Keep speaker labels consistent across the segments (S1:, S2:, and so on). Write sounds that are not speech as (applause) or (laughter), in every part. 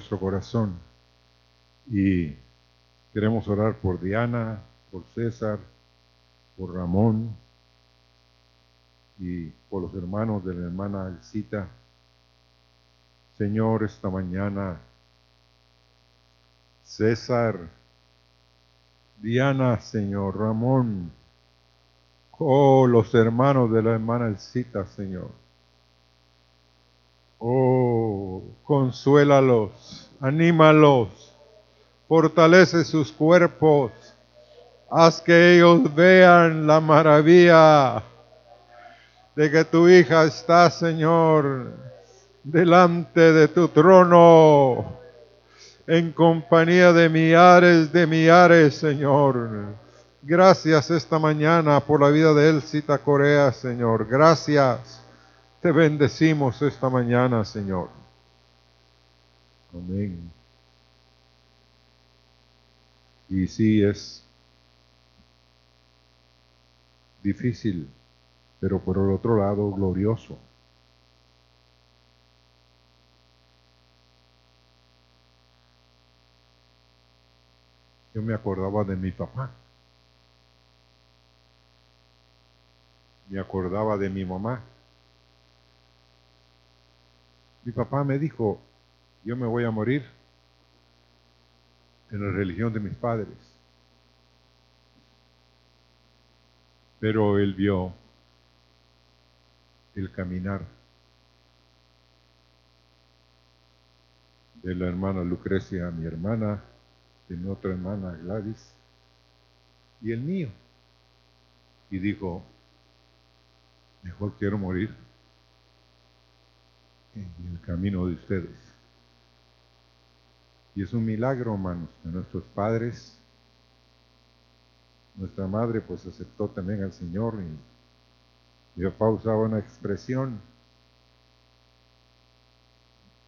S1: nuestro corazón. Y queremos orar por Diana, por César, por Ramón y por los hermanos de la hermana Alcita. Señor, esta mañana, César, Diana, Señor, Ramón, oh, los hermanos de la hermana Alcita, Señor. Oh, consuélalos, anímalos, fortalece sus cuerpos, haz que ellos vean la maravilla de que tu hija está, Señor, delante de tu trono, en compañía de millares de millares, Señor. Gracias esta mañana por la vida de Elcita Corea, Señor. Gracias. Te bendecimos esta mañana, Señor. Amén. Y sí es difícil, pero por el otro lado glorioso. Yo me acordaba de mi papá. Me acordaba de mi mamá. Mi papá me dijo, yo me voy a morir en la religión de mis padres. Pero él vio el caminar de la hermana Lucrecia, mi hermana, de mi otra hermana Gladys, y el mío. Y dijo, mejor quiero morir en el camino de ustedes. Y es un milagro, hermanos, de nuestros padres. Nuestra madre pues aceptó también al Señor y mi papá usaba una expresión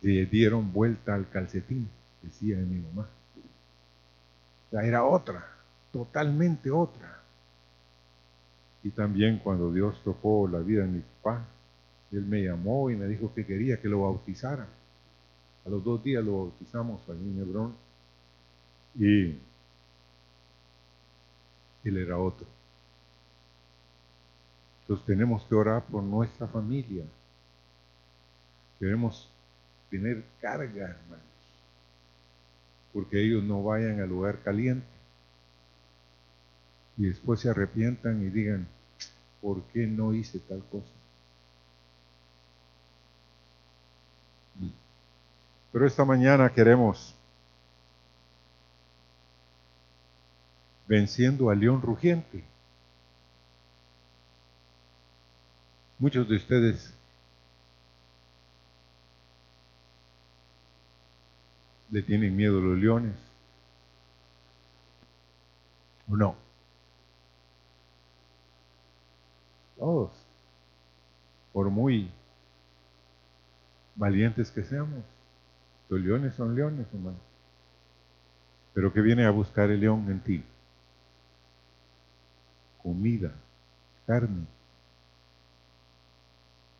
S1: le dieron vuelta al calcetín, decía mi mamá. Ya era otra, totalmente otra. Y también cuando Dios tocó la vida de mi papá, él me llamó y me dijo que quería que lo bautizara. A los dos días lo bautizamos allí en Hebrón y él era otro. Entonces tenemos que orar por nuestra familia. Queremos tener carga, hermanos, porque ellos no vayan al lugar caliente y después se arrepientan y digan, ¿por qué no hice tal cosa? Pero esta mañana queremos, venciendo al león rugiente. Muchos de ustedes le tienen miedo a los leones. ¿O no? Todos. Por muy valientes que seamos. Los leones son leones, hermano. Pero que viene a buscar el león en ti? Comida, carne.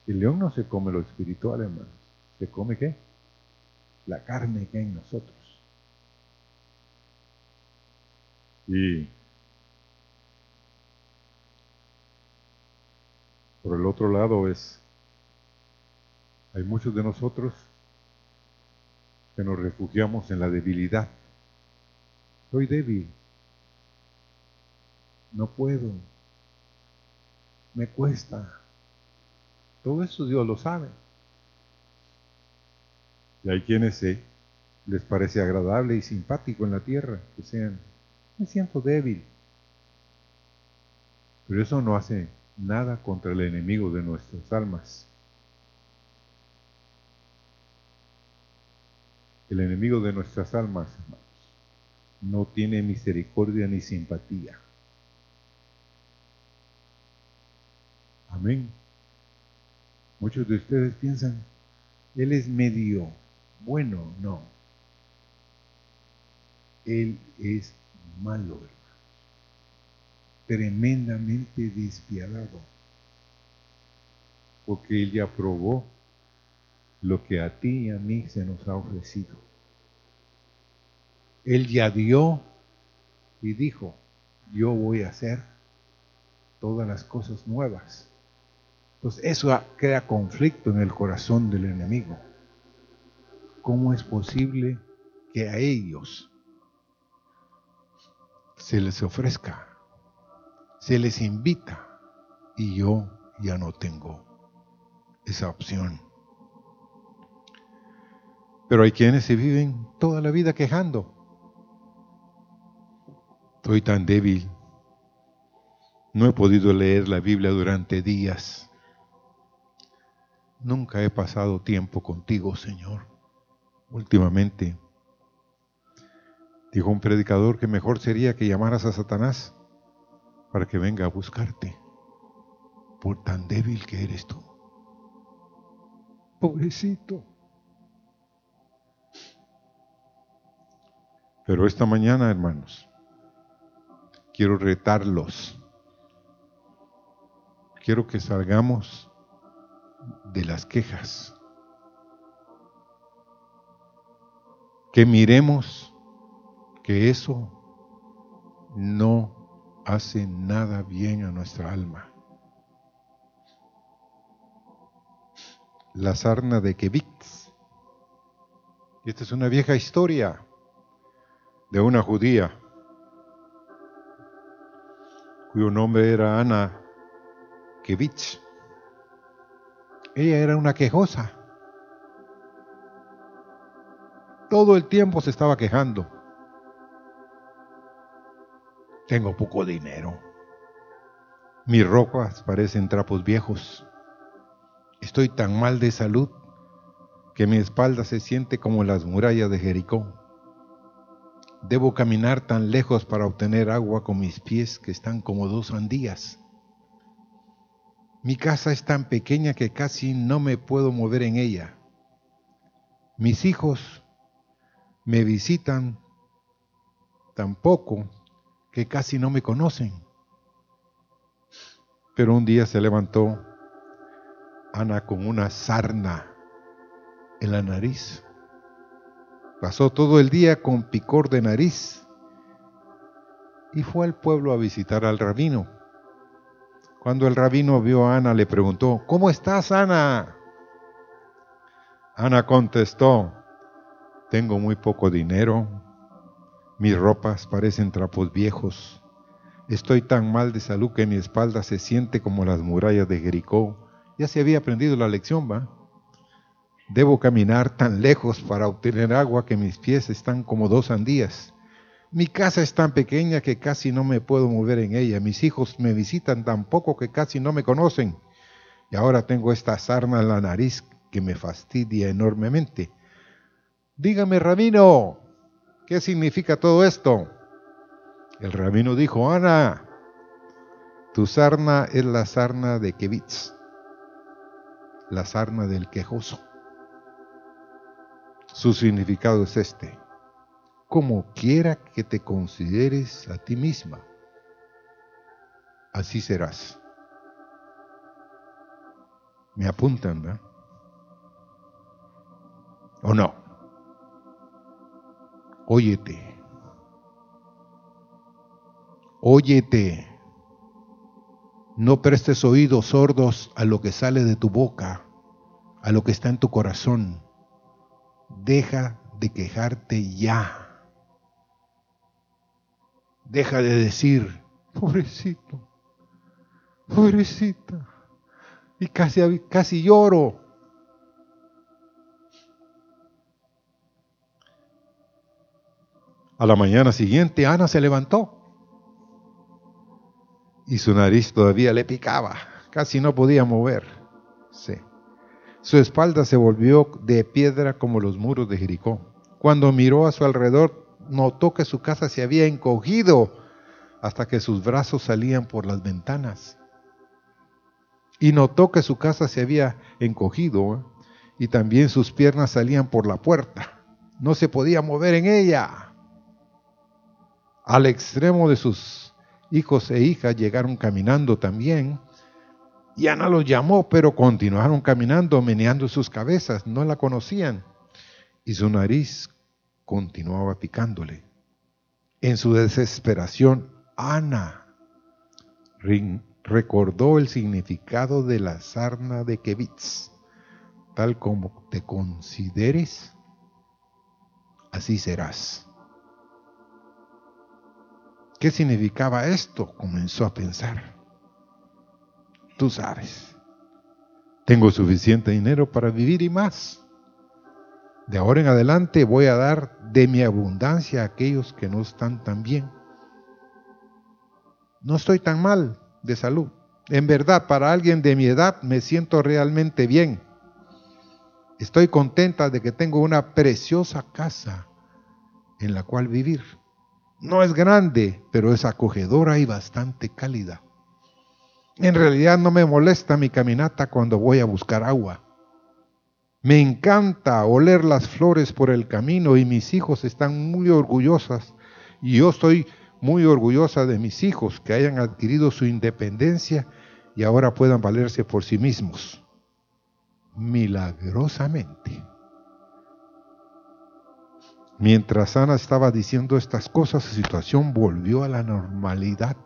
S1: El león no se come lo espiritual, hermano. ¿Se come qué? La carne que hay en nosotros. Y por el otro lado es, hay muchos de nosotros que nos refugiamos en la debilidad. Soy débil. No puedo. Me cuesta. Todo eso Dios lo sabe. Y hay quienes se les parece agradable y simpático en la tierra que sean, me siento débil. Pero eso no hace nada contra el enemigo de nuestras almas. El enemigo de nuestras almas, hermanos, no tiene misericordia ni simpatía. Amén. Muchos de ustedes piensan, Él es medio bueno, no. Él es malo, hermanos. Tremendamente despiadado. Porque Él ya probó lo que a ti y a mí se nos ha ofrecido. Él ya dio y dijo, yo voy a hacer todas las cosas nuevas. Entonces eso crea conflicto en el corazón del enemigo. ¿Cómo es posible que a ellos se les ofrezca, se les invita y yo ya no tengo esa opción? Pero hay quienes se viven toda la vida quejando. Estoy tan débil. No he podido leer la Biblia durante días. Nunca he pasado tiempo contigo, Señor. Últimamente, dijo un predicador que mejor sería que llamaras a Satanás para que venga a buscarte, por tan débil que eres tú. Pobrecito. Pero esta mañana, hermanos, quiero retarlos. Quiero que salgamos de las quejas. Que miremos que eso no hace nada bien a nuestra alma. La sarna de Kevitz. Esta es una vieja historia de una judía cuyo nombre era Ana Kevitz. Ella era una quejosa. Todo el tiempo se estaba quejando. Tengo poco dinero. Mis ropas parecen trapos viejos. Estoy tan mal de salud que mi espalda se siente como las murallas de Jericó. Debo caminar tan lejos para obtener agua con mis pies que están como dos sandías. Mi casa es tan pequeña que casi no me puedo mover en ella. Mis hijos me visitan tan poco que casi no me conocen. Pero un día se levantó Ana con una sarna en la nariz. Pasó todo el día con picor de nariz y fue al pueblo a visitar al rabino. Cuando el rabino vio a Ana, le preguntó, ¿cómo estás, Ana? Ana contestó, tengo muy poco dinero, mis ropas parecen trapos viejos, estoy tan mal de salud que mi espalda se siente como las murallas de Jericó. Ya se había aprendido la lección, ¿va? Debo caminar tan lejos para obtener agua que mis pies están como dos sandías. Mi casa es tan pequeña que casi no me puedo mover en ella. Mis hijos me visitan tan poco que casi no me conocen. Y ahora tengo esta sarna en la nariz que me fastidia enormemente. Dígame, rabino, ¿qué significa todo esto? El rabino dijo, Ana, tu sarna es la sarna de Kevitz, la sarna del quejoso. Su significado es este. Como quiera que te consideres a ti misma, así serás. Me apuntan, ¿verdad? ¿O no? Óyete. Óyete. No prestes oídos sordos a lo que sale de tu boca, a lo que está en tu corazón deja de quejarte ya. Deja de decir, pobrecito, pobrecita. Y casi, casi lloro. A la mañana siguiente Ana se levantó y su nariz todavía le picaba, casi no podía mover. Su espalda se volvió de piedra como los muros de Jericó. Cuando miró a su alrededor, notó que su casa se había encogido hasta que sus brazos salían por las ventanas. Y notó que su casa se había encogido ¿eh? y también sus piernas salían por la puerta. No se podía mover en ella. Al extremo de sus hijos e hijas llegaron caminando también y Ana los llamó, pero continuaron caminando, meneando sus cabezas, no la conocían. Y su nariz continuaba picándole. En su desesperación, Ana recordó el significado de la sarna de Kevitz. Tal como te consideres, así serás. ¿Qué significaba esto? Comenzó a pensar. Tú sabes, tengo suficiente dinero para vivir y más. De ahora en adelante voy a dar de mi abundancia a aquellos que no están tan bien. No estoy tan mal de salud. En verdad, para alguien de mi edad me siento realmente bien. Estoy contenta de que tengo una preciosa casa en la cual vivir. No es grande, pero es acogedora y bastante cálida. En realidad no me molesta mi caminata cuando voy a buscar agua. Me encanta oler las flores por el camino y mis hijos están muy orgullosas y yo estoy muy orgullosa de mis hijos que hayan adquirido su independencia y ahora puedan valerse por sí mismos. Milagrosamente. Mientras Ana estaba diciendo estas cosas, su situación volvió a la normalidad.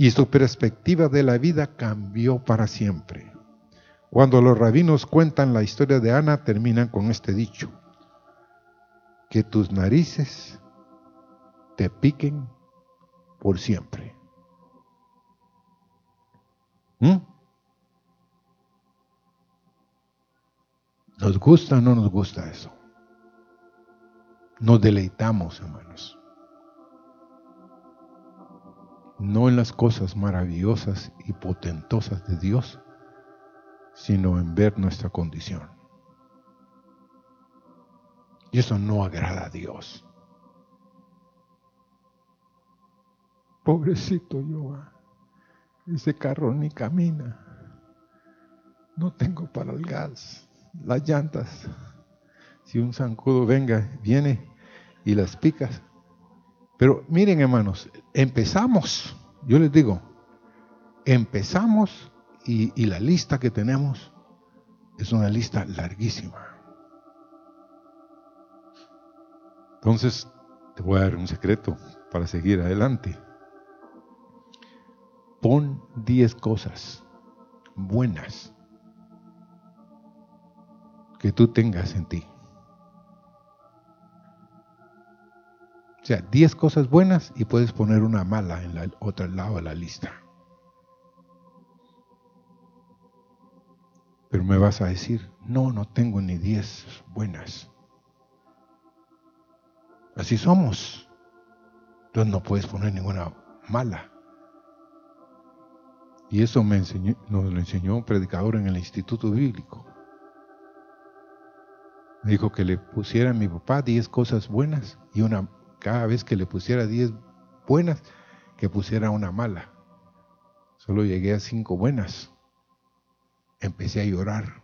S1: Y su perspectiva de la vida cambió para siempre. Cuando los rabinos cuentan la historia de Ana, terminan con este dicho, que tus narices te piquen por siempre. ¿Mm? ¿Nos gusta o no nos gusta eso? Nos deleitamos, hermanos. No en las cosas maravillosas y potentosas de Dios, sino en ver nuestra condición. Y eso no agrada a Dios. Pobrecito yo, ese carro ni camina. No tengo para el gas, las llantas. Si un zancudo venga, viene y las picas. Pero miren hermanos, empezamos, yo les digo, empezamos y, la lista que tenemos es una lista larguísima. Entonces, te voy a dar un secreto para seguir adelante. Pon 10 cosas buenas que tú tengas en ti. Sea, 10 cosas buenas y puedes poner una mala en el otro lado de la lista. Pero me vas a decir, no, no tengo ni diez buenas. Así somos. Entonces no puedes poner ninguna mala. Y eso me enseñó, nos lo enseñó un predicador en el Instituto Bíblico. Me dijo que le pusiera a mi papá diez cosas buenas y una cada vez que le pusiera diez buenas, que pusiera una mala. Solo llegué a cinco buenas empecé a llorar.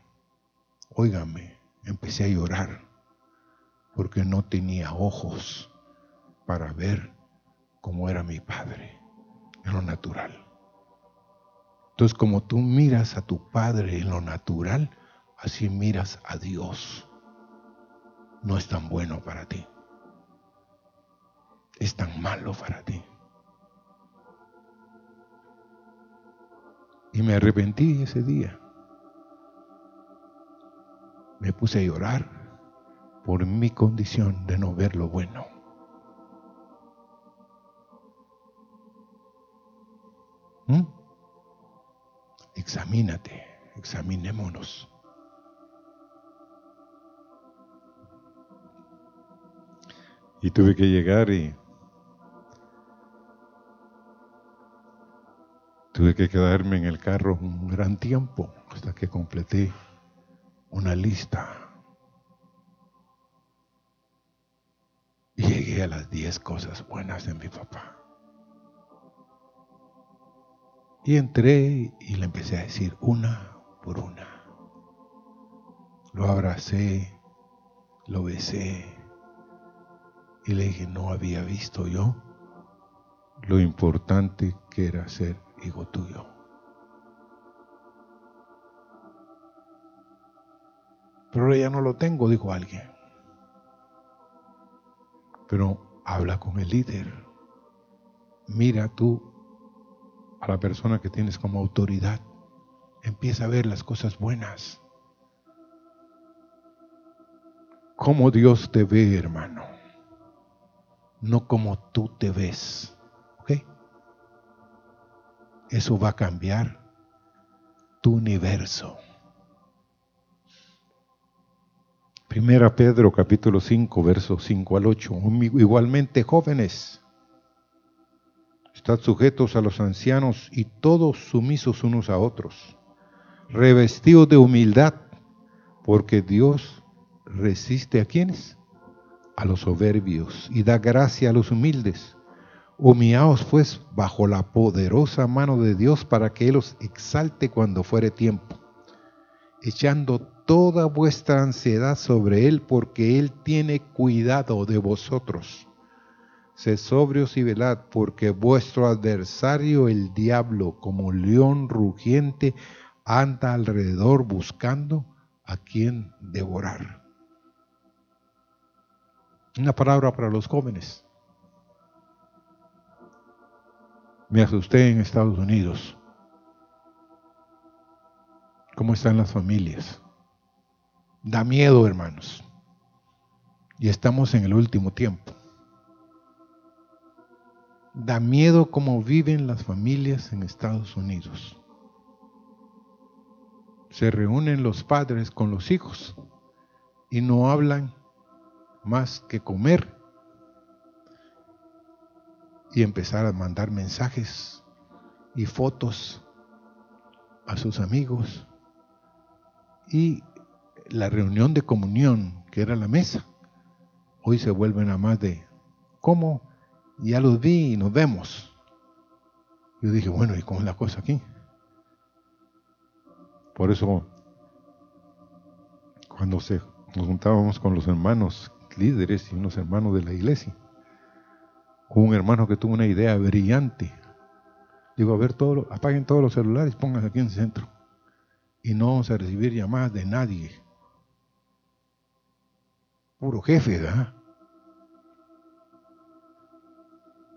S1: Óigame, empecé a llorar porque no tenía ojos para ver cómo era mi padre en lo natural. Entonces, como tú miras a tu padre en lo natural, así miras a Dios. No es tan bueno para ti. Es tan malo para ti. Y me arrepentí ese día me puse a llorar por mi condición de no ver lo bueno. ¿Mm? Examínate, examinémonos. Y tuve que llegar y tuve que quedarme en el carro un gran tiempo hasta que completé una lista. Y llegué a las 10 cosas buenas de mi papá. Y entré y le empecé a decir una por una. Lo abracé, lo besé y le dije, no había visto yo lo importante que era ser hijo tuyo. Pero ahora ya no lo tengo, dijo alguien. Pero habla con el líder. Mira tú a la persona que tienes como autoridad. Empieza a ver las cosas buenas. Cómo Dios te ve, hermano. No como tú te ves. Eso va a cambiar tu universo. Primera Pedro capítulo 5, versos 5 al 8. Igualmente jóvenes, estad sujetos a los ancianos y todos sumisos unos a otros, revestidos de humildad, porque Dios resiste a quienes? A los soberbios y da gracia a los humildes. Humillaos pues bajo la poderosa mano de Dios para que Él os exalte cuando fuere tiempo, echando toda vuestra ansiedad sobre Él porque Él tiene cuidado de vosotros. Sed sobrios y velad porque vuestro adversario el diablo como león rugiente anda alrededor buscando a quien devorar. Una palabra para los jóvenes. Me asusté en Estados Unidos. ¿Cómo están las familias? Da miedo, hermanos. Y estamos en el último tiempo. Da miedo cómo viven las familias en Estados Unidos. Se reúnen los padres con los hijos y no hablan más que comer y empezar a mandar mensajes y fotos a sus amigos. Y la reunión de comunión que era la mesa hoy se vuelven a más de cómo ya los vi y nos vemos. Yo dije bueno y cómo es la cosa aquí por eso cuando se nos juntábamos con los hermanos líderes y unos hermanos de la iglesia. Hubo un hermano que tuvo una idea brillante. Digo, a ver, todo, apaguen todos los celulares, pónganse aquí en el centro. Y no vamos a recibir llamadas de nadie. Puro jefe, ¿verdad?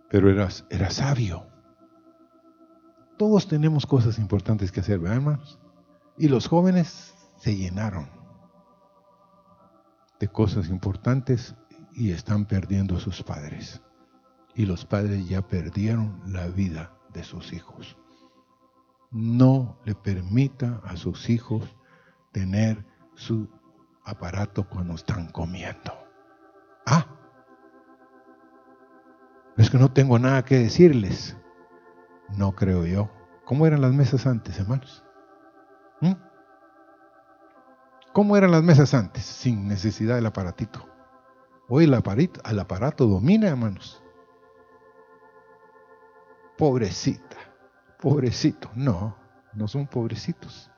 S1: Pero era, era sabio. Todos tenemos cosas importantes que hacer, ¿verdad, hermanos? Y los jóvenes se llenaron de cosas importantes y están perdiendo a sus padres. Y los padres ya perdieron la vida de sus hijos. No le permita a sus hijos tener su aparato cuando están comiendo. Ah, es que no tengo nada que decirles. No creo yo. ¿Cómo eran las mesas antes, hermanos? ¿Mm? ¿Cómo eran las mesas antes? Sin necesidad del aparatito. Hoy el el aparato domina, hermanos. Pobrecita, pobrecito. No, no son pobrecitos.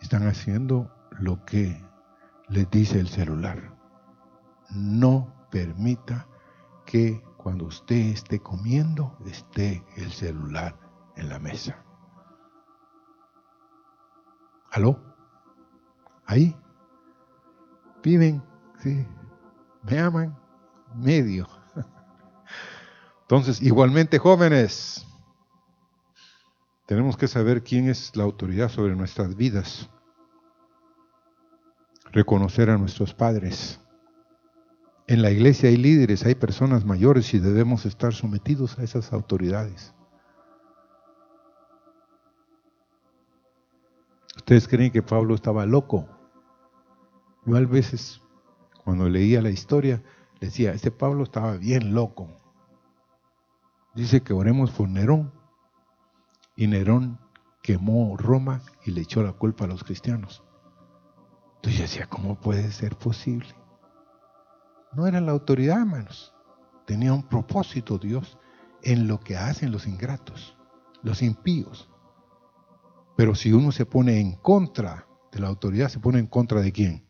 S1: Están haciendo lo que les dice el celular. No permita que cuando usted esté comiendo esté el celular en la mesa. ¿Aló? ahí viven, sí, me aman, medio. Entonces, igualmente jóvenes, tenemos que saber quién es la autoridad sobre nuestras vidas, reconocer a nuestros padres. En la iglesia hay líderes, hay personas mayores y debemos estar sometidos a esas autoridades. ¿Ustedes creen que Pablo estaba loco? Yo a veces, cuando leía la historia, decía, este Pablo estaba bien loco. Dice que oremos por Nerón. Y Nerón quemó Roma y le echó la culpa a los cristianos. Entonces yo decía, ¿cómo puede ser posible? No era la autoridad, hermanos. Tenía un propósito Dios en lo que hacen los ingratos, los impíos. Pero si uno se pone en contra de la autoridad, ¿se pone en contra de quién?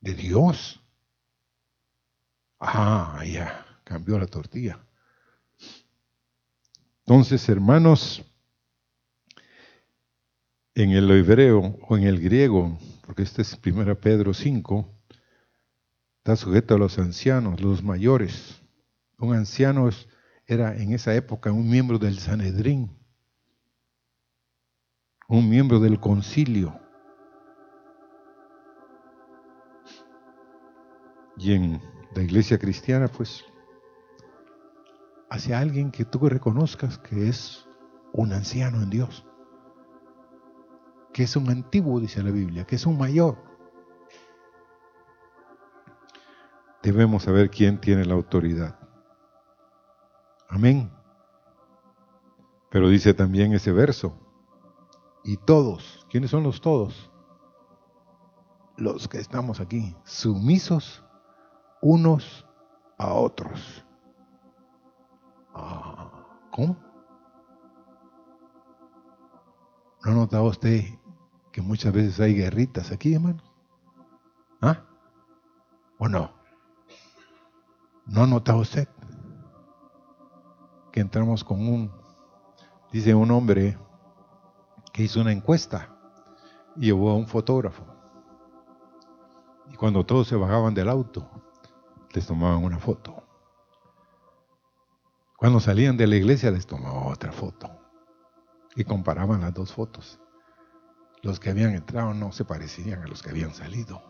S1: de Dios. Ah, ya, cambió la tortilla. Entonces, hermanos, en el hebreo o en el griego, porque este es 1 Pedro 5, está sujeto a los ancianos, los mayores. Un anciano era en esa época un miembro del Sanedrín, un miembro del concilio. Y en la iglesia cristiana, pues, hacia alguien que tú reconozcas que es un anciano en Dios, que es un antiguo, dice la Biblia, que es un mayor. Debemos saber quién tiene la autoridad. Amén. Pero dice también ese verso, y todos, ¿quiénes son los todos? Los que estamos aquí, sumisos unos a otros. ¿Cómo? ¿No ha notado usted que muchas veces hay guerritas aquí, hermano? ¿Ah? ¿O no? ¿No ha notado usted que entramos con un, dice un hombre que hizo una encuesta y llevó a un fotógrafo? Y cuando todos se bajaban del auto, les tomaban una foto. Cuando salían de la iglesia les tomaban otra foto. Y comparaban las dos fotos. Los que habían entrado no se parecían a los que habían salido.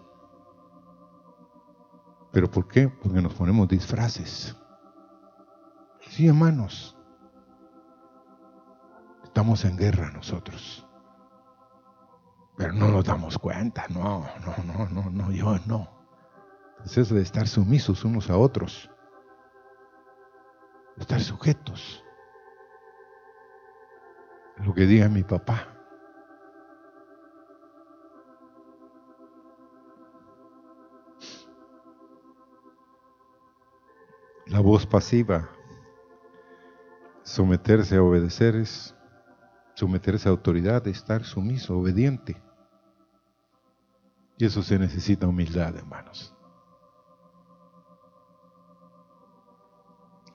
S1: ¿Pero por qué? Porque nos ponemos disfraces. Sí, hermanos. Estamos en guerra nosotros. Pero no nos damos cuenta. No, no, no, no, no, yo no. Es eso de estar sumisos unos a otros. Estar sujetos. Lo que diga mi papá. La voz pasiva, someterse a obedecer es someterse a autoridad, estar sumiso, obediente. Y eso se necesita humildad, hermanos.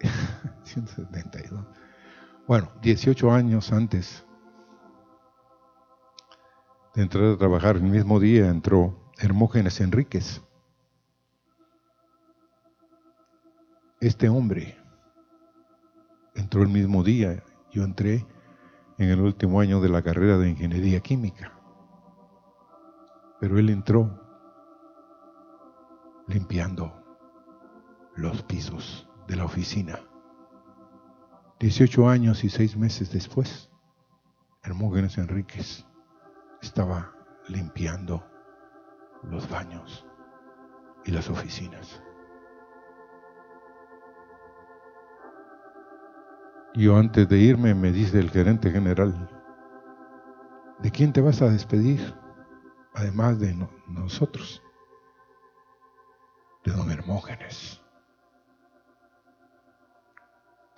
S1: (laughs) 172. Bueno, 18 años antes de entrar a trabajar, el mismo día entró Hermógenes Enríquez. Este hombre entró el mismo día, yo entré en el último año de la carrera de ingeniería química, pero él entró limpiando los pisos de la oficina. 18 años y 6 meses después, Hermógenes Enríquez estaba limpiando los baños y las oficinas. Yo antes de irme me dice el gerente general, ¿de quién te vas a despedir? Además de nosotros, de don Hermógenes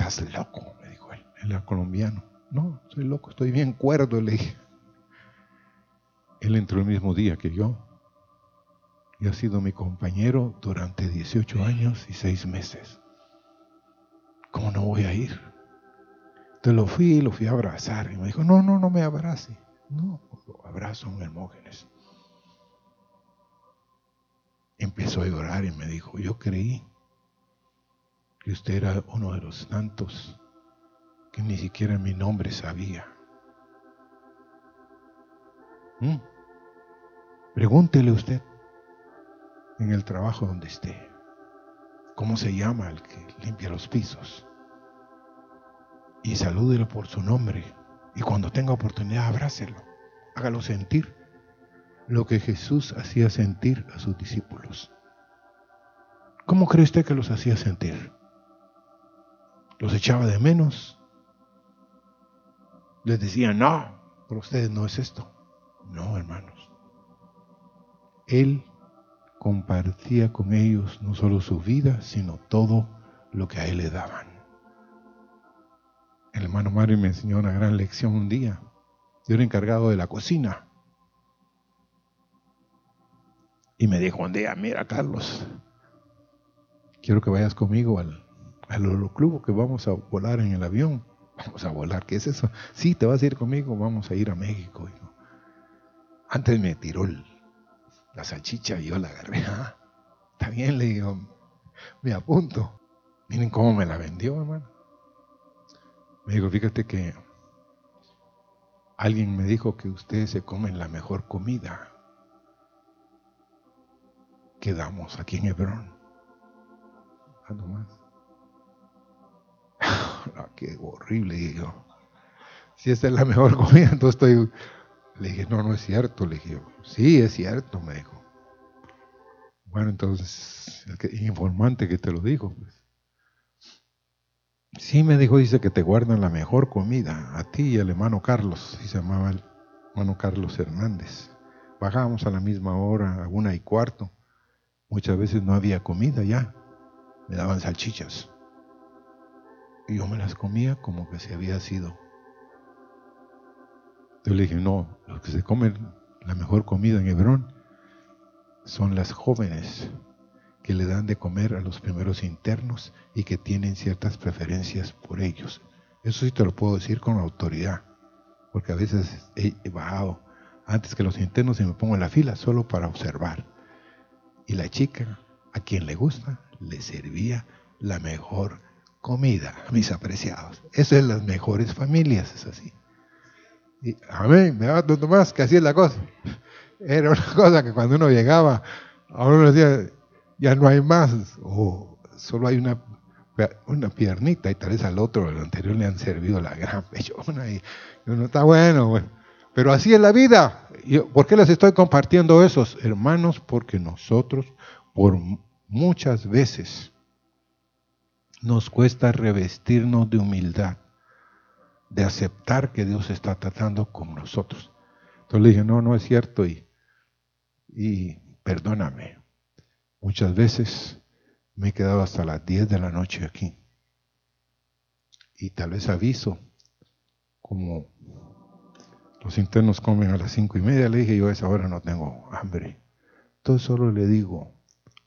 S1: estás loco, me dijo él, era colombiano. No, soy loco, estoy bien cuerdo, le dije. Él entró el mismo día que yo y ha sido mi compañero durante 18 años y 6 meses. ¿Cómo no voy a ir? Entonces lo fui, lo fui a abrazar y me dijo, no, no, no me abrace. No, lo abrazo un Hermógenes. Empezó a llorar y me dijo, yo creí que usted era uno de los tantos que ni siquiera mi nombre sabía. ¿Mm? Pregúntele usted en el trabajo donde esté, ¿cómo se llama el que limpia los pisos? Y salúdelo por su nombre. Y cuando tenga oportunidad, abrácelo. Hágalo sentir lo que Jesús hacía sentir a sus discípulos. ¿Cómo cree usted que los hacía sentir? Los echaba de menos. Les decía, no, para ustedes no es esto. No, hermanos. Él compartía con ellos no solo su vida, sino todo lo que a él le daban. El hermano Mario me enseñó una gran lección un día. Yo era encargado de la cocina. Y me dijo un día, mira Carlos, quiero que vayas conmigo al, al club que vamos a volar en el avión. Vamos a volar, ¿qué es eso? Sí, te vas a ir conmigo, vamos a ir a México. Antes me tiró la salchicha y yo la agarré. (laughs) Ah, está bien, le digo, me apunto. Miren cómo me la vendió, hermano. Me dijo, fíjate que alguien me dijo que ustedes se comen la mejor comida que damos aquí en Hebrón. Ando más. (sighs) Ah, qué horrible, dije yo. Si esta es la mejor (laughs) comida, entonces estoy... Le dije, no, no es cierto. Le dije, sí, es cierto, me dijo. Bueno, entonces, el informante que te lo dijo, pues. Sí, me dijo, dice que te guardan la mejor comida, a ti y al hermano Carlos, y se llamaba el hermano Carlos Hernández. Bajábamos a la misma hora, a una y cuarto. Muchas veces no había comida ya, me daban salchichas. Y yo me las comía como que se había sido. Yo le dije, no, los que se comen la mejor comida en Hebrón son las jóvenes que le dan de comer a los primeros internos y que tienen ciertas preferencias por ellos. Eso sí te lo puedo decir con autoridad, porque a veces he bajado antes que los internos y me pongo en la fila solo para observar. Y la chica, a quien le gusta, le servía la mejor comida, mis apreciados. Eso es las mejores familias, es así. Y amén, me va tanto más que así es la cosa. Era una cosa que cuando uno llegaba, a uno le decía, ya no hay más, o solo hay una, una piernita y tal vez al otro, el anterior le han servido la gran (laughs) pechona y uno está bueno, pero así es la vida. ¿Por qué les estoy compartiendo esos, hermanos? Porque nosotros, por muchas veces, nos cuesta revestirnos de humildad, de aceptar que Dios está tratando con nosotros. Entonces le dije, no, no es cierto y, y perdóname. Muchas veces me he quedado hasta las 10 de la noche aquí. Y tal vez aviso, como los internos comen a las cinco y media, le dije yo a esa hora no tengo hambre. Entonces solo le digo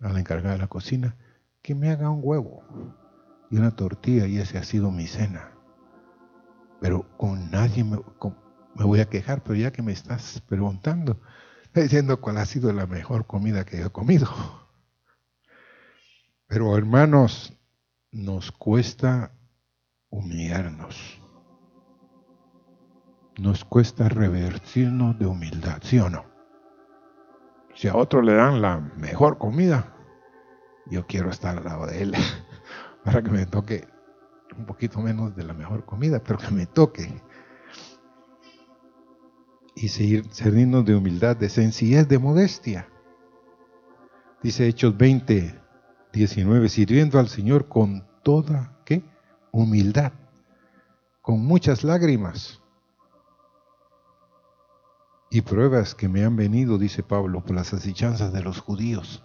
S1: a la encargada de la cocina que me haga un huevo y una tortilla y ese ha sido mi cena. Pero con nadie me, voy a quejar, pero ya que me estás preguntando, diciendo cuál ha sido la mejor comida que he comido. Pero hermanos, nos cuesta humillarnos. Nos cuesta revertirnos de humildad, ¿sí o no? Si a otro le dan la mejor comida, yo quiero estar al lado de él (laughs) (laughs) para que me toque un poquito menos de la mejor comida, pero que me toque. Y seguir servirnos de humildad, de sencillez, de modestia. Dice Hechos 20, 19, sirviendo al Señor con toda, ¿qué? Humildad, con muchas lágrimas y pruebas que me han venido, dice Pablo, por las asechanzas de los judíos.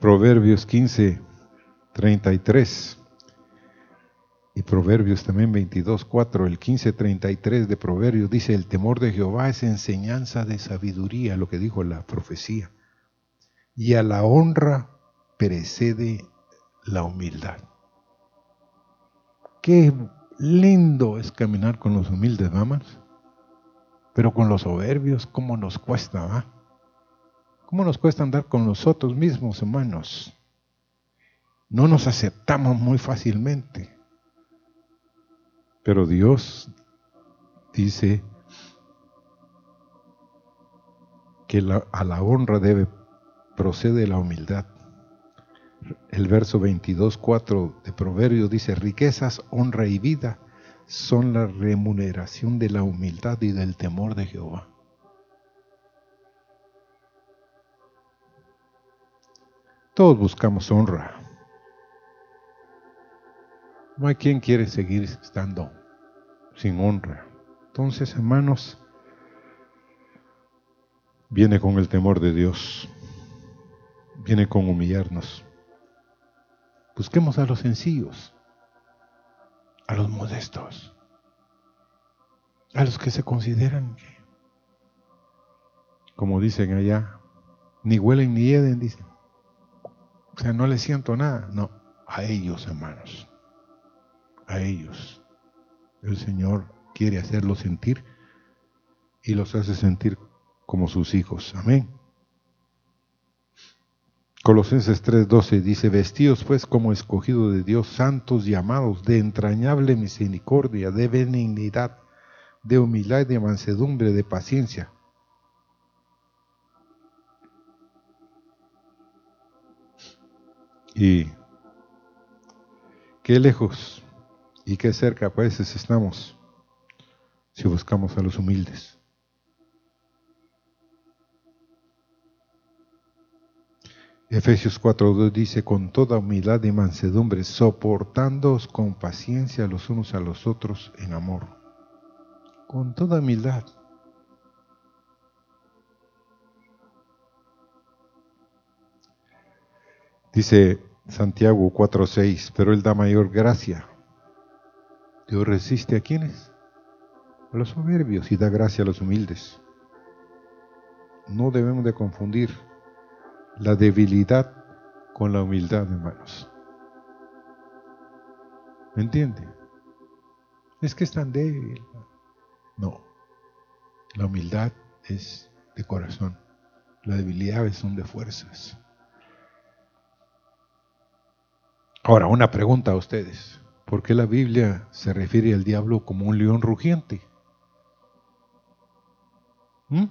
S1: Proverbios 15, 33 y Proverbios también 22, 4, el 15, 33 de Proverbios dice, el temor de Jehová es enseñanza de sabiduría, lo que dijo la profecía, y a la honra precede la humildad. Qué lindo es caminar con los humildes, mamás, pero con los soberbios, ¿cómo nos cuesta? ¿va? ¿Cómo nos cuesta andar con nosotros mismos, hermanos? No nos aceptamos muy fácilmente. Pero Dios dice que a la honra debe procede la humildad. El verso 22, 4 de Proverbios dice, riquezas, honra y vida son la remuneración de la humildad y del temor de Jehová. Todos buscamos honra. No hay quien quiere seguir estando sin honra. Entonces, hermanos, viene con el temor de Dios, viene con humillarnos. Busquemos a los sencillos, a los modestos, a los que se consideran como dicen allá, ni huelen ni heden, dicen. O sea, no les siento nada. No, a ellos, hermanos. A ellos. El Señor quiere hacerlos sentir y los hace sentir como sus hijos. Amén. Colosenses 3:12 dice, vestidos pues como escogidos de Dios, santos y amados, de entrañable misericordia, de benignidad, de humildad, de mansedumbre, de paciencia. Y qué lejos y qué cerca a veces estamos si buscamos a los humildes. Efesios 4.2 dice, con toda humildad y mansedumbre, soportándoos con paciencia los unos a los otros en amor. Con toda humildad. Dice Santiago 4.6, pero Él da mayor gracia. Dios resiste a quienes? A los soberbios y da gracia a los humildes. No debemos de confundir la debilidad con la humildad, hermanos. ¿Me entiende? Es que es tan débil. No. La humildad es de corazón. La debilidad son de fuerzas. Ahora, una pregunta a ustedes. ¿Por qué la Biblia se refiere al diablo como un león rugiente? ¿Mm?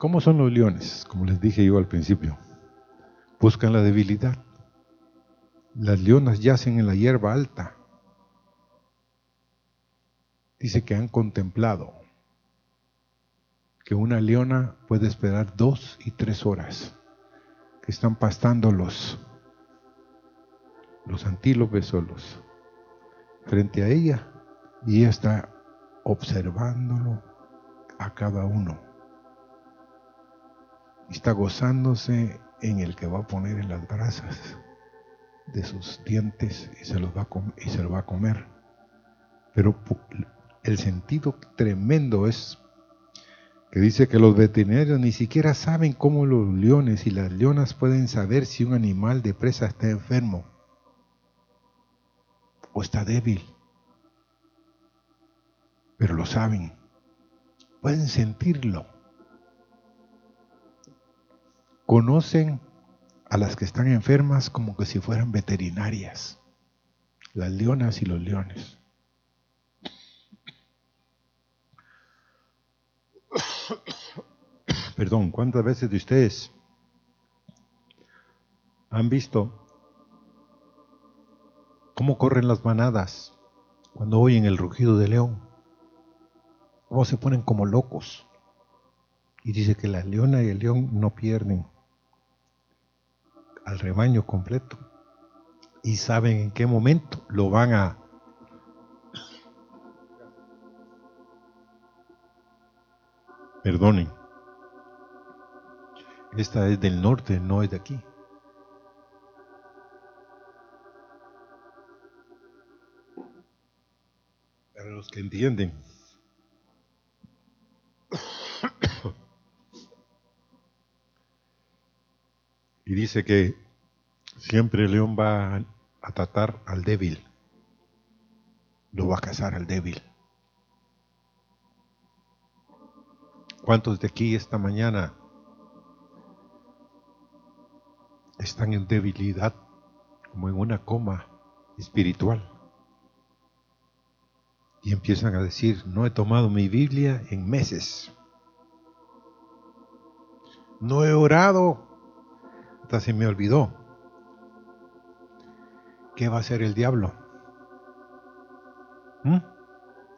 S1: ¿Cómo son los leones? Como les dije yo al principio, buscan la debilidad. Las leonas yacen en la hierba alta. Dice que han contemplado que una leona puede esperar dos y tres horas, que están pastando los, los antílopes solos frente a ella y ella está observándolo a cada uno está gozándose en el que va a poner en las brasas de sus dientes y se, los va a y se lo va a comer. Pero el sentido tremendo es que dice que los veterinarios ni siquiera saben cómo los leones y las leonas pueden saber si un animal de presa está enfermo o está débil. Pero lo saben, pueden sentirlo conocen a las que están enfermas como que si fueran veterinarias, las leonas y los leones. Perdón, ¿cuántas veces de ustedes han visto cómo corren las manadas cuando oyen el rugido de león? ¿Cómo se ponen como locos? Y dice que la leona y el león no pierden al rebaño completo y saben en qué momento lo van a perdonen. Esta es del norte, no es de aquí. Para los que entienden. Y dice que siempre el león va a tratar al débil, lo va a cazar al débil. ¿Cuántos de aquí esta mañana están en debilidad, como en una coma espiritual? Y empiezan a decir, no he tomado mi Biblia en meses. No he orado hasta se me olvidó. ¿Qué va a hacer el diablo? ¿Mm?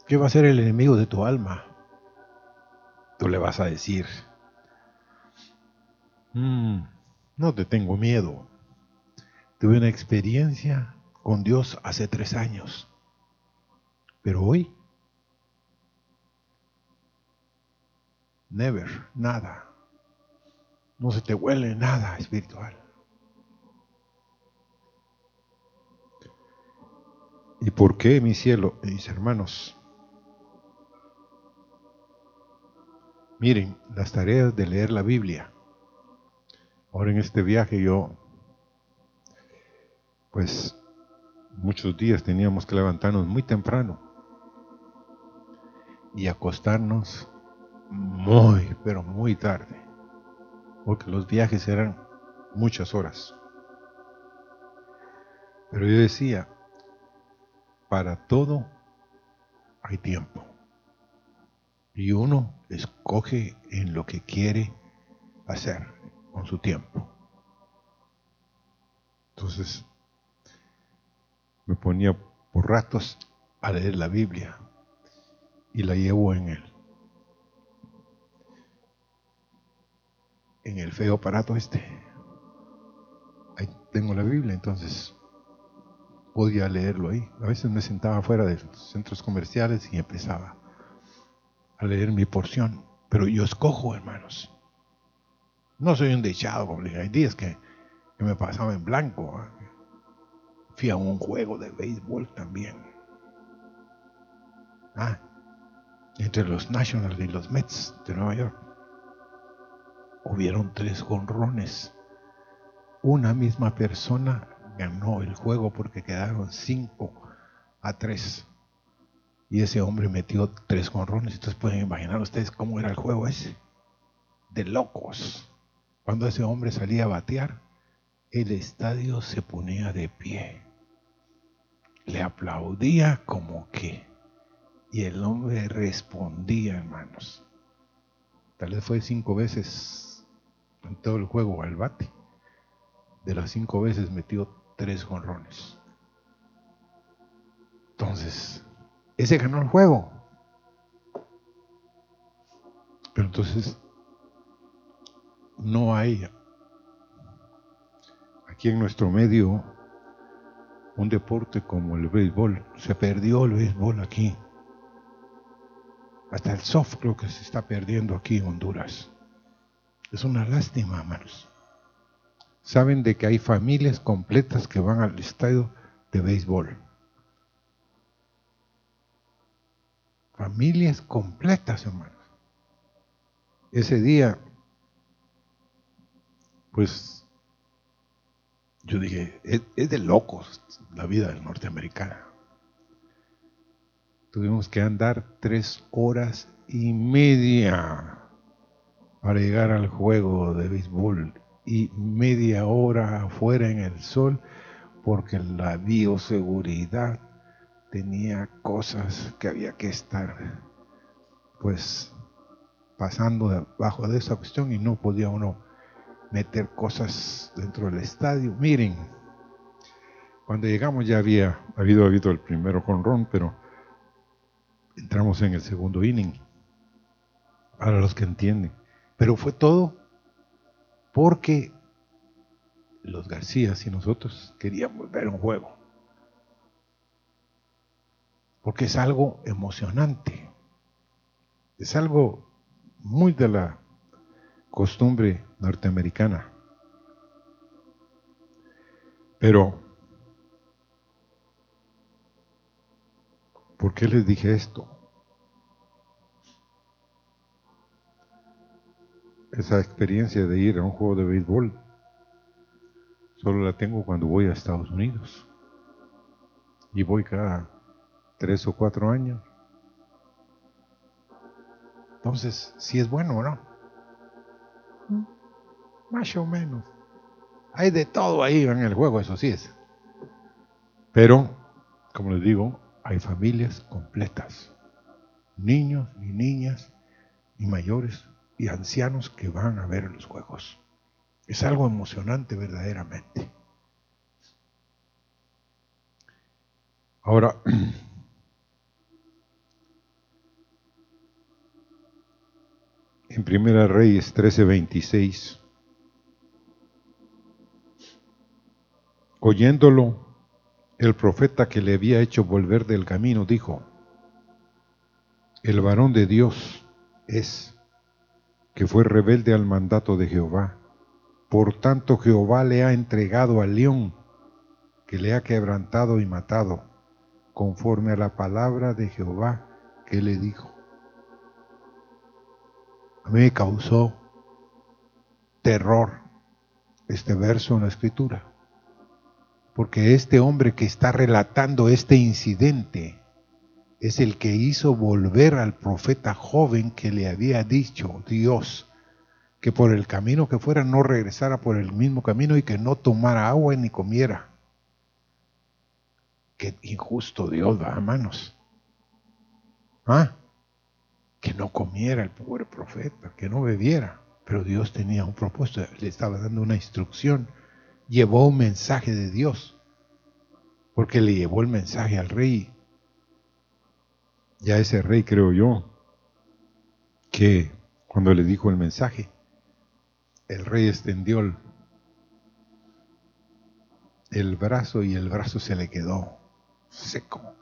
S1: ¿Qué va a hacer el enemigo de tu alma? Tú le vas a decir, mm, no te tengo miedo. Tuve una experiencia con Dios hace tres años, pero hoy Never, nada. No se te huele nada espiritual. ¿Y por qué, mi cielo, mis hermanos? Miren, las tareas de leer la Biblia. Ahora en este viaje yo, pues muchos días teníamos que levantarnos muy temprano y acostarnos muy, pero muy tarde, porque los viajes eran muchas horas. Pero yo decía, para todo hay tiempo. Y uno escoge en lo que quiere hacer con su tiempo. Entonces, me ponía por ratos a leer la Biblia y la llevo en el en el feo aparato este. Ahí tengo la Biblia, entonces podía leerlo ahí. A veces me sentaba fuera de los centros comerciales y empezaba a leer mi porción. Pero yo escojo, hermanos. No soy un dechado, como Hay días que, me pasaba en blanco. Fui a un juego de béisbol también. Ah, entre los Nationals y los Mets de Nueva York. Hubieron tres jonrones. Una misma persona ganó el juego porque quedaron cinco a tres. Y ese hombre metió tres jonrones. Entonces pueden imaginar ustedes cómo era el juego ese. De locos. Cuando ese hombre salía a batear, el estadio se ponía de pie. Le aplaudía como que y el hombre respondía, hermanos. Tal vez fue cinco veces en todo el juego al bate. De las cinco veces metió tres jonrones. Entonces, ese ganó el juego. Pero entonces, no hay aquí en nuestro medio un deporte como el béisbol. Se perdió el béisbol aquí. Hasta el soft que se está perdiendo aquí en Honduras. Es una lástima, hermanos. Saben de que hay familias completas que van al estadio de béisbol. Familias completas, hermanos. Ese día, pues, yo dije, es, de locos la vida del norteamericano. Tuvimos que andar tres horas y media para llegar al juego de béisbol y media hora afuera en el sol porque la bioseguridad tenía cosas que había que estar pues pasando debajo de esa cuestión y no podía uno meter cosas dentro del estadio. Miren, cuando llegamos ya había habido, habido el primero con Ron, pero entramos en el segundo inning, para los que entienden. Pero fue todo porque los Garcías y nosotros queríamos ver un juego. Porque es algo emocionante. Es algo muy de la costumbre norteamericana. Pero ¿Por qué les dije esto? Esa experiencia de ir a un juego de béisbol solo la tengo cuando voy a Estados Unidos. Y voy cada tres o cuatro años. Entonces, si es bueno o no. Más o menos. Hay de todo ahí en el juego, eso sí es. Pero, como les digo, hay familias completas, niños y niñas y mayores y ancianos que van a ver los juegos. Es algo emocionante verdaderamente. Ahora, (clears throat) en Primera Reyes 13:26, oyéndolo, el profeta que le había hecho volver del camino dijo, el varón de Dios es que fue rebelde al mandato de Jehová. Por tanto Jehová le ha entregado al león, que le ha quebrantado y matado, conforme a la palabra de Jehová que le dijo. A mí me causó terror este verso en la escritura, porque este hombre que está relatando este incidente es el que hizo volver al profeta joven que le había dicho Dios que por el camino que fuera no regresara por el mismo camino y que no tomara agua ni comiera. Qué injusto Dios va, manos. ¿Ah? Que no comiera el pobre profeta, que no bebiera. Pero Dios tenía un propósito, le estaba dando una instrucción. Llevó un mensaje de Dios, porque le llevó el mensaje al rey ya ese rey, creo yo, que cuando le dijo el mensaje, el rey extendió el, el brazo y el brazo se le quedó seco.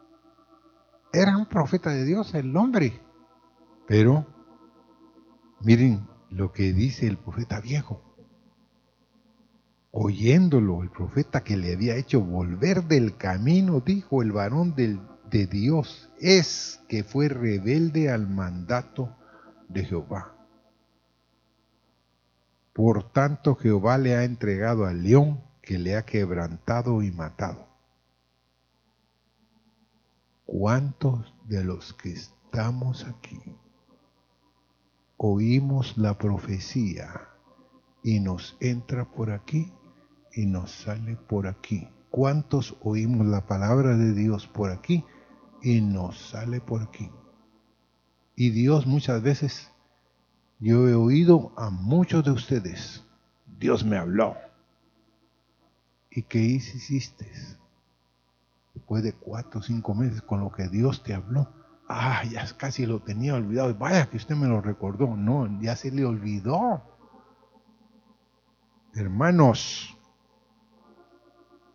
S1: Era un profeta de Dios el hombre, pero miren lo que dice el profeta viejo. Oyéndolo, el profeta que le había hecho volver del camino, dijo el varón de Dios es que fue rebelde al mandato de Jehová. Por tanto Jehová le ha entregado al león que le ha quebrantado y matado. ¿Cuántos de los que estamos aquí oímos la profecía y nos entra por aquí y nos sale por aquí? ¿Cuántos oímos la palabra de Dios por aquí y nos sale por aquí. Y Dios muchas veces, yo he oído a muchos de ustedes, Dios me habló. ¿Y qué hiciste? Después de cuatro o cinco meses con lo que Dios te habló. Ah, ya casi lo tenía olvidado. Vaya que usted me lo recordó. No, ya se le olvidó. Hermanos,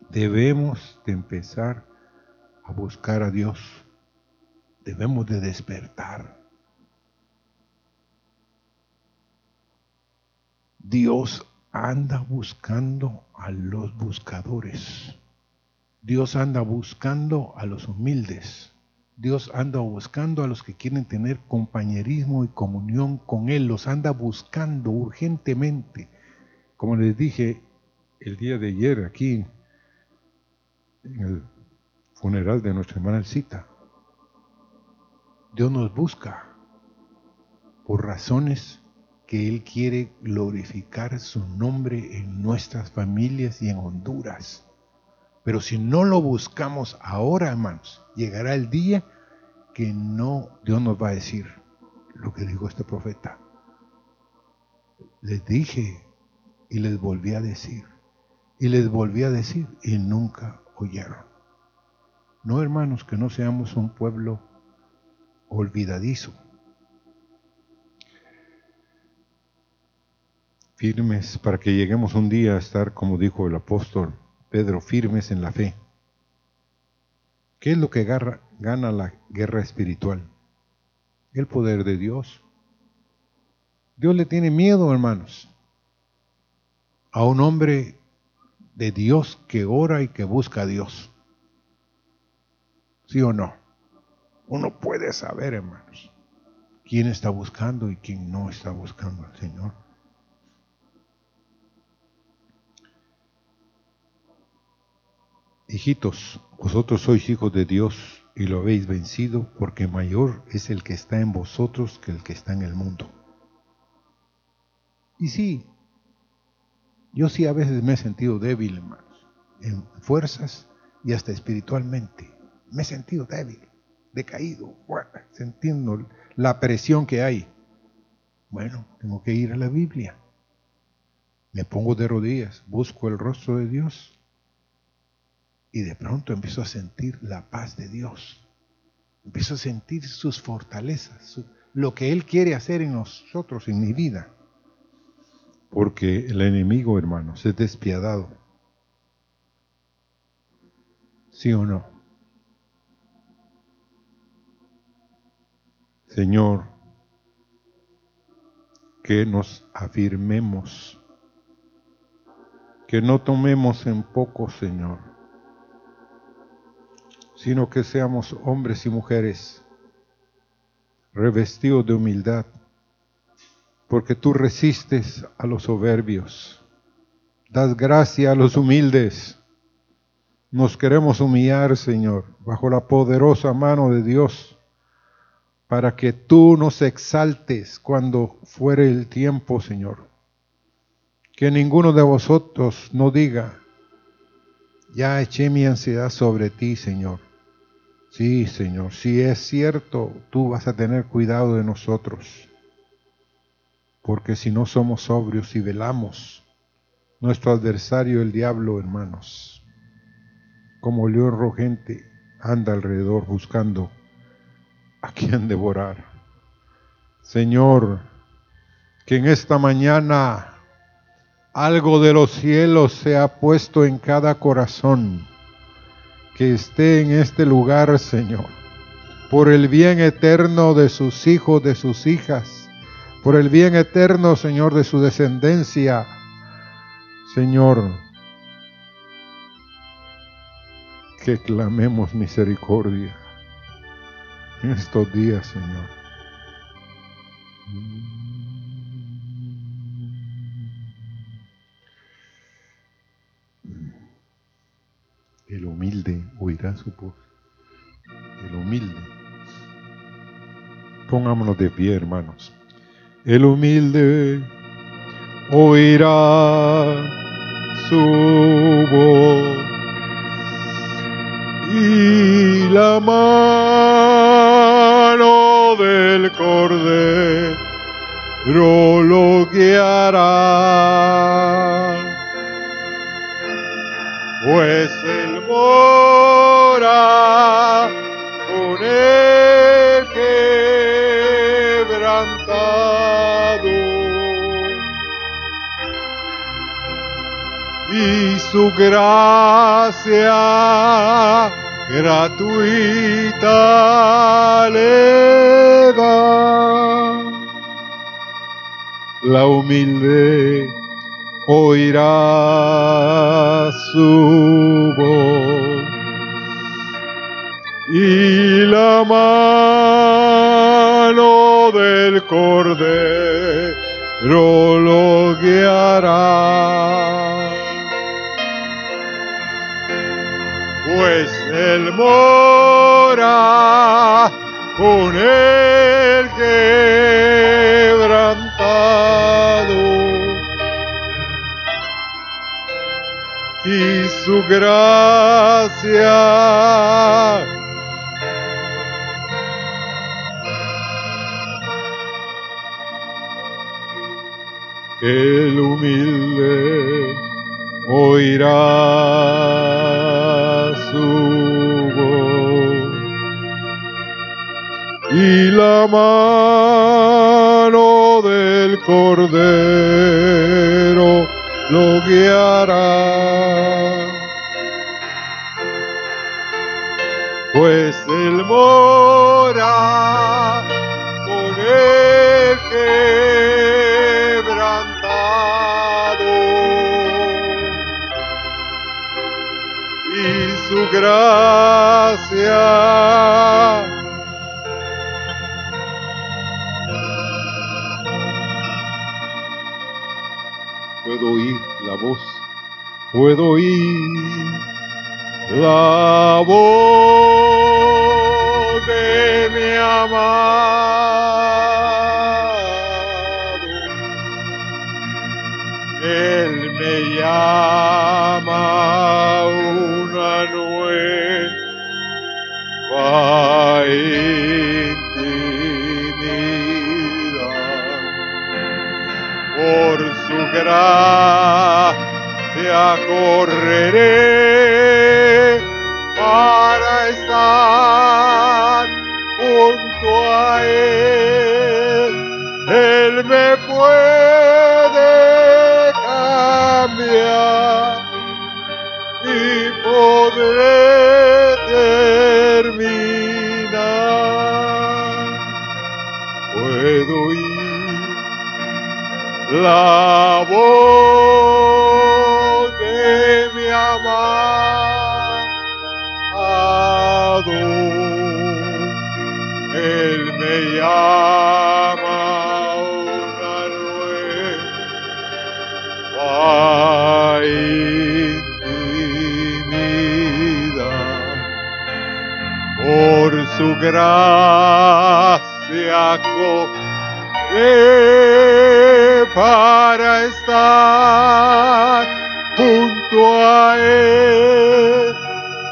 S1: debemos de empezar buscar a Dios. Debemos de despertar. Dios anda buscando a los buscadores. Dios anda buscando a los humildes. Dios anda buscando a los que quieren tener compañerismo y comunión con Él. Los anda buscando urgentemente. Como les dije el día de ayer aquí en el funeral de nuestra hermana Cita. Dios nos busca por razones que Él quiere glorificar su nombre en nuestras familias y en Honduras. Pero si no lo buscamos ahora, hermanos, llegará el día que no, Dios nos va a decir lo que dijo este profeta. Les dije y les volví a decir, y les volví a decir, y nunca oyeron. No, hermanos, que no seamos un pueblo olvidadizo. Firmes para que lleguemos un día a estar, como dijo el apóstol Pedro, firmes en la fe. ¿Qué es lo que gana la guerra espiritual? El poder de Dios. Dios le tiene miedo, hermanos, a un hombre de Dios que ora y que busca a Dios. ¿Sí o no? Uno puede saber, hermanos, quién está buscando y quién no está buscando al Señor. Hijitos, vosotros sois hijos de Dios y lo habéis vencido porque mayor es el que está en vosotros que el que está en el mundo. Y sí, yo sí a veces me he sentido débil, hermanos, en fuerzas y hasta espiritualmente me he sentido débil, decaído, sintiendo la presión que hay. Bueno, tengo que ir a la Biblia. Me pongo de rodillas, busco el rostro de Dios y de pronto empiezo a sentir la paz de Dios. Empiezo a sentir sus fortalezas, lo que Él quiere hacer en nosotros, en mi vida. Porque el enemigo, hermanos, es despiadado. ¿Sí o no? Señor, que nos afirmemos, que no tomemos en poco, Señor, sino que seamos hombres y mujeres revestidos de humildad, porque tú resistes a los soberbios, das gracia a los humildes. Nos queremos humillar, Señor, bajo la poderosa mano de Dios para que tú nos exaltes cuando fuere el tiempo, Señor. Que ninguno de vosotros no diga, ya eché mi ansiedad sobre ti, Señor. Sí, Señor, si es cierto, tú vas a tener cuidado de nosotros. Porque si no somos sobrios y velamos, nuestro adversario, el diablo, hermanos, como león rogente, anda alrededor buscando a quien devorar. Señor, que en esta mañana algo de los cielos sea puesto en cada corazón que esté en este lugar, Señor, por el bien eterno de sus hijos, de sus hijas, por el bien eterno, Señor, de su descendencia. Señor, que clamemos misericordia en estos días, Señor. El humilde oirá su voz. El humilde. Pongámonos de pie, hermanos. El humilde oirá su voz y la mano del cordero lo guiará, pues el mora con el quebrantado y su gracia gratuita le da. La humilde oirá su voz y la mano del cordero lo guiará. Pues el mora con el quebrantado y su gracia. El humilde oirá su voz. Y la mano del cordero lo guiará. Pues el mora con el quebrantado y su gracia voz, puedo oír la voz de mi amado. Él me llama una nueva gracia correré para estar junto a él. Él me puede cambiar y podré. La voz de mi amado. Él me llama una nueva intimidad por su gracia para estar junto a Él.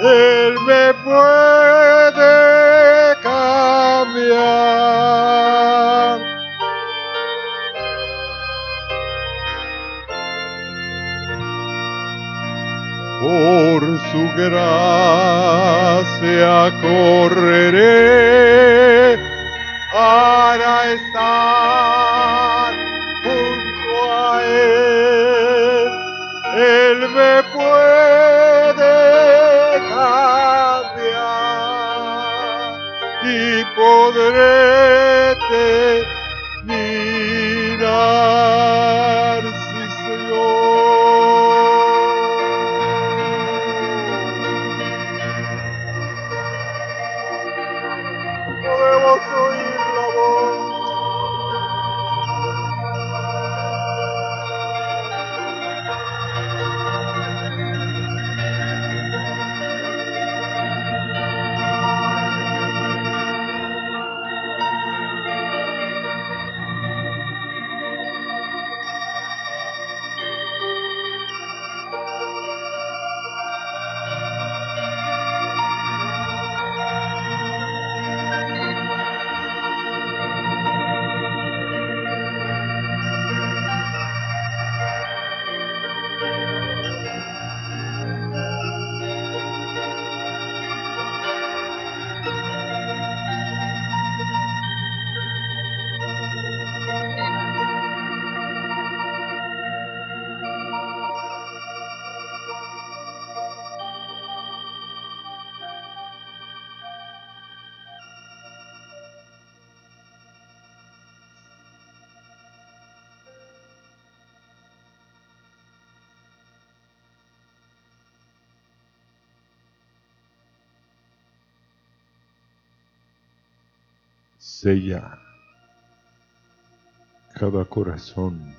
S1: Él me puede cambiar. Por su gracia correré podré Sella cada corazón,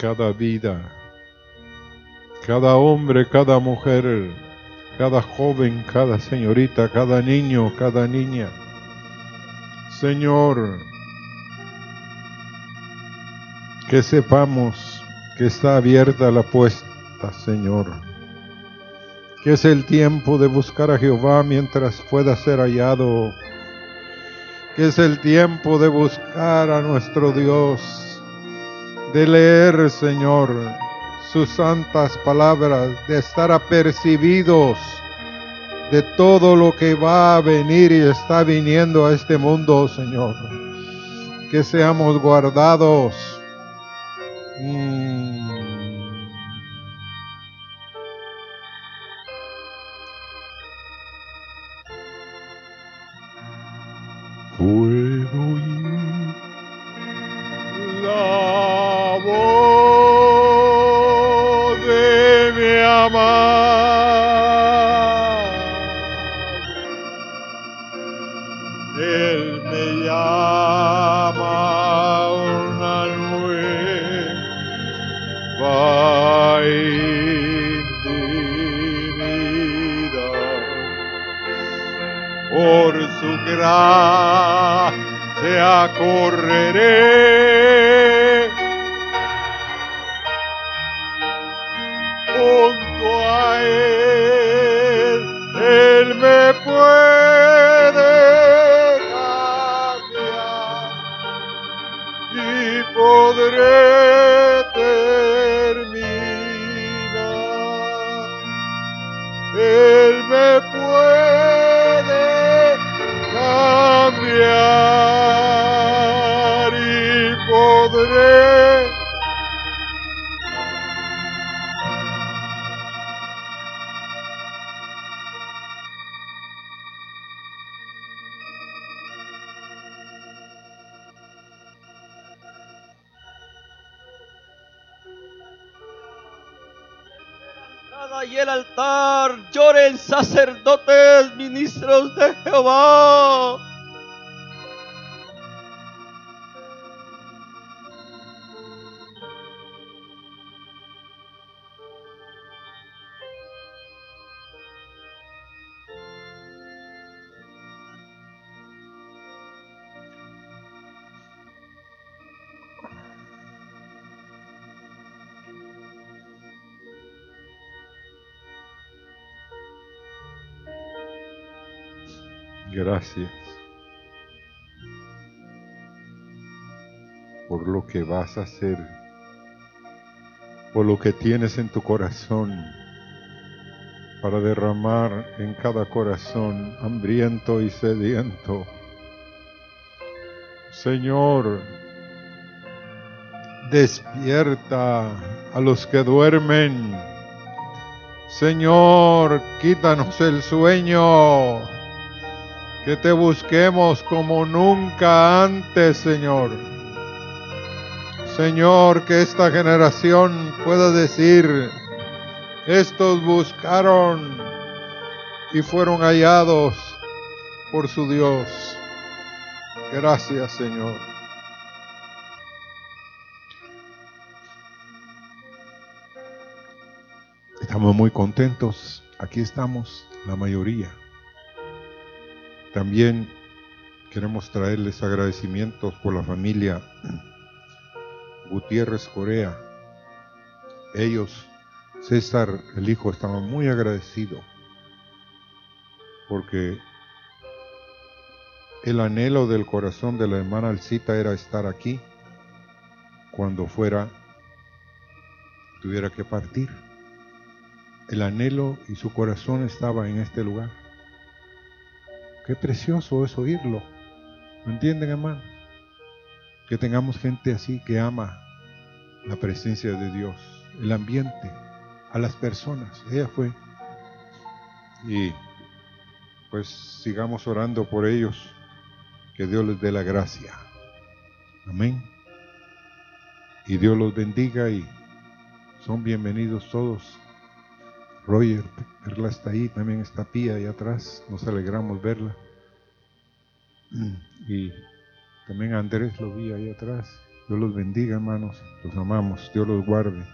S1: cada vida, cada hombre, cada mujer, cada joven, cada señorita, cada niño, cada niña. Señor, que sepamos que está abierta la puerta, Señor. Que es el tiempo de buscar a Jehová mientras pueda ser hallado. Que es el tiempo de buscar a nuestro Dios. De leer, Señor, sus santas palabras, de estar apercibidos de todo lo que va a venir y está viniendo a este mundo, Señor. Que seamos guardados. Podré
S2: sacerdotes, ministros de Jehová.
S1: Gracias por lo que vas a hacer, por lo que tienes en tu corazón para derramar en cada corazón hambriento y sediento. Señor, despierta a los que duermen. Señor, quítanos el sueño que te busquemos como nunca antes, Señor. Señor, que esta generación pueda decir, estos buscaron y fueron hallados por su Dios. Gracias, Señor. Estamos muy contentos. Aquí estamos, la mayoría. También queremos traerles agradecimientos por la familia Gutiérrez Corea. Ellos, César, el hijo, estaban muy agradecidos porque el anhelo del corazón de la hermana Alcita era estar aquí cuando fuera, tuviera que partir. El anhelo y su corazón estaba en este lugar. Qué precioso es oírlo. ¿Me entienden, hermano? Que tengamos gente así que ama la presencia de Dios, el ambiente, a las personas. Ella fue. Y pues sigamos orando por ellos. Que Dios les dé la gracia. Amén. Y Dios los bendiga y son bienvenidos todos Roger, verla está ahí, también está Pía ahí atrás, nos alegramos verla. Y también Andrés lo vi ahí atrás. Dios los bendiga, hermanos, los amamos, Dios los guarde.